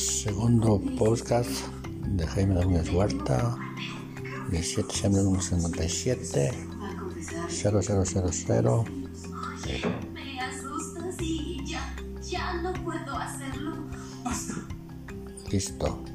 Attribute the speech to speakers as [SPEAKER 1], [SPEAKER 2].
[SPEAKER 1] segundo podcast de Jaime Domínguez Huerta, 17 de diciembre de 1957, 0000.
[SPEAKER 2] Me asustas y ya, ya no puedo hacerlo.
[SPEAKER 1] Listo.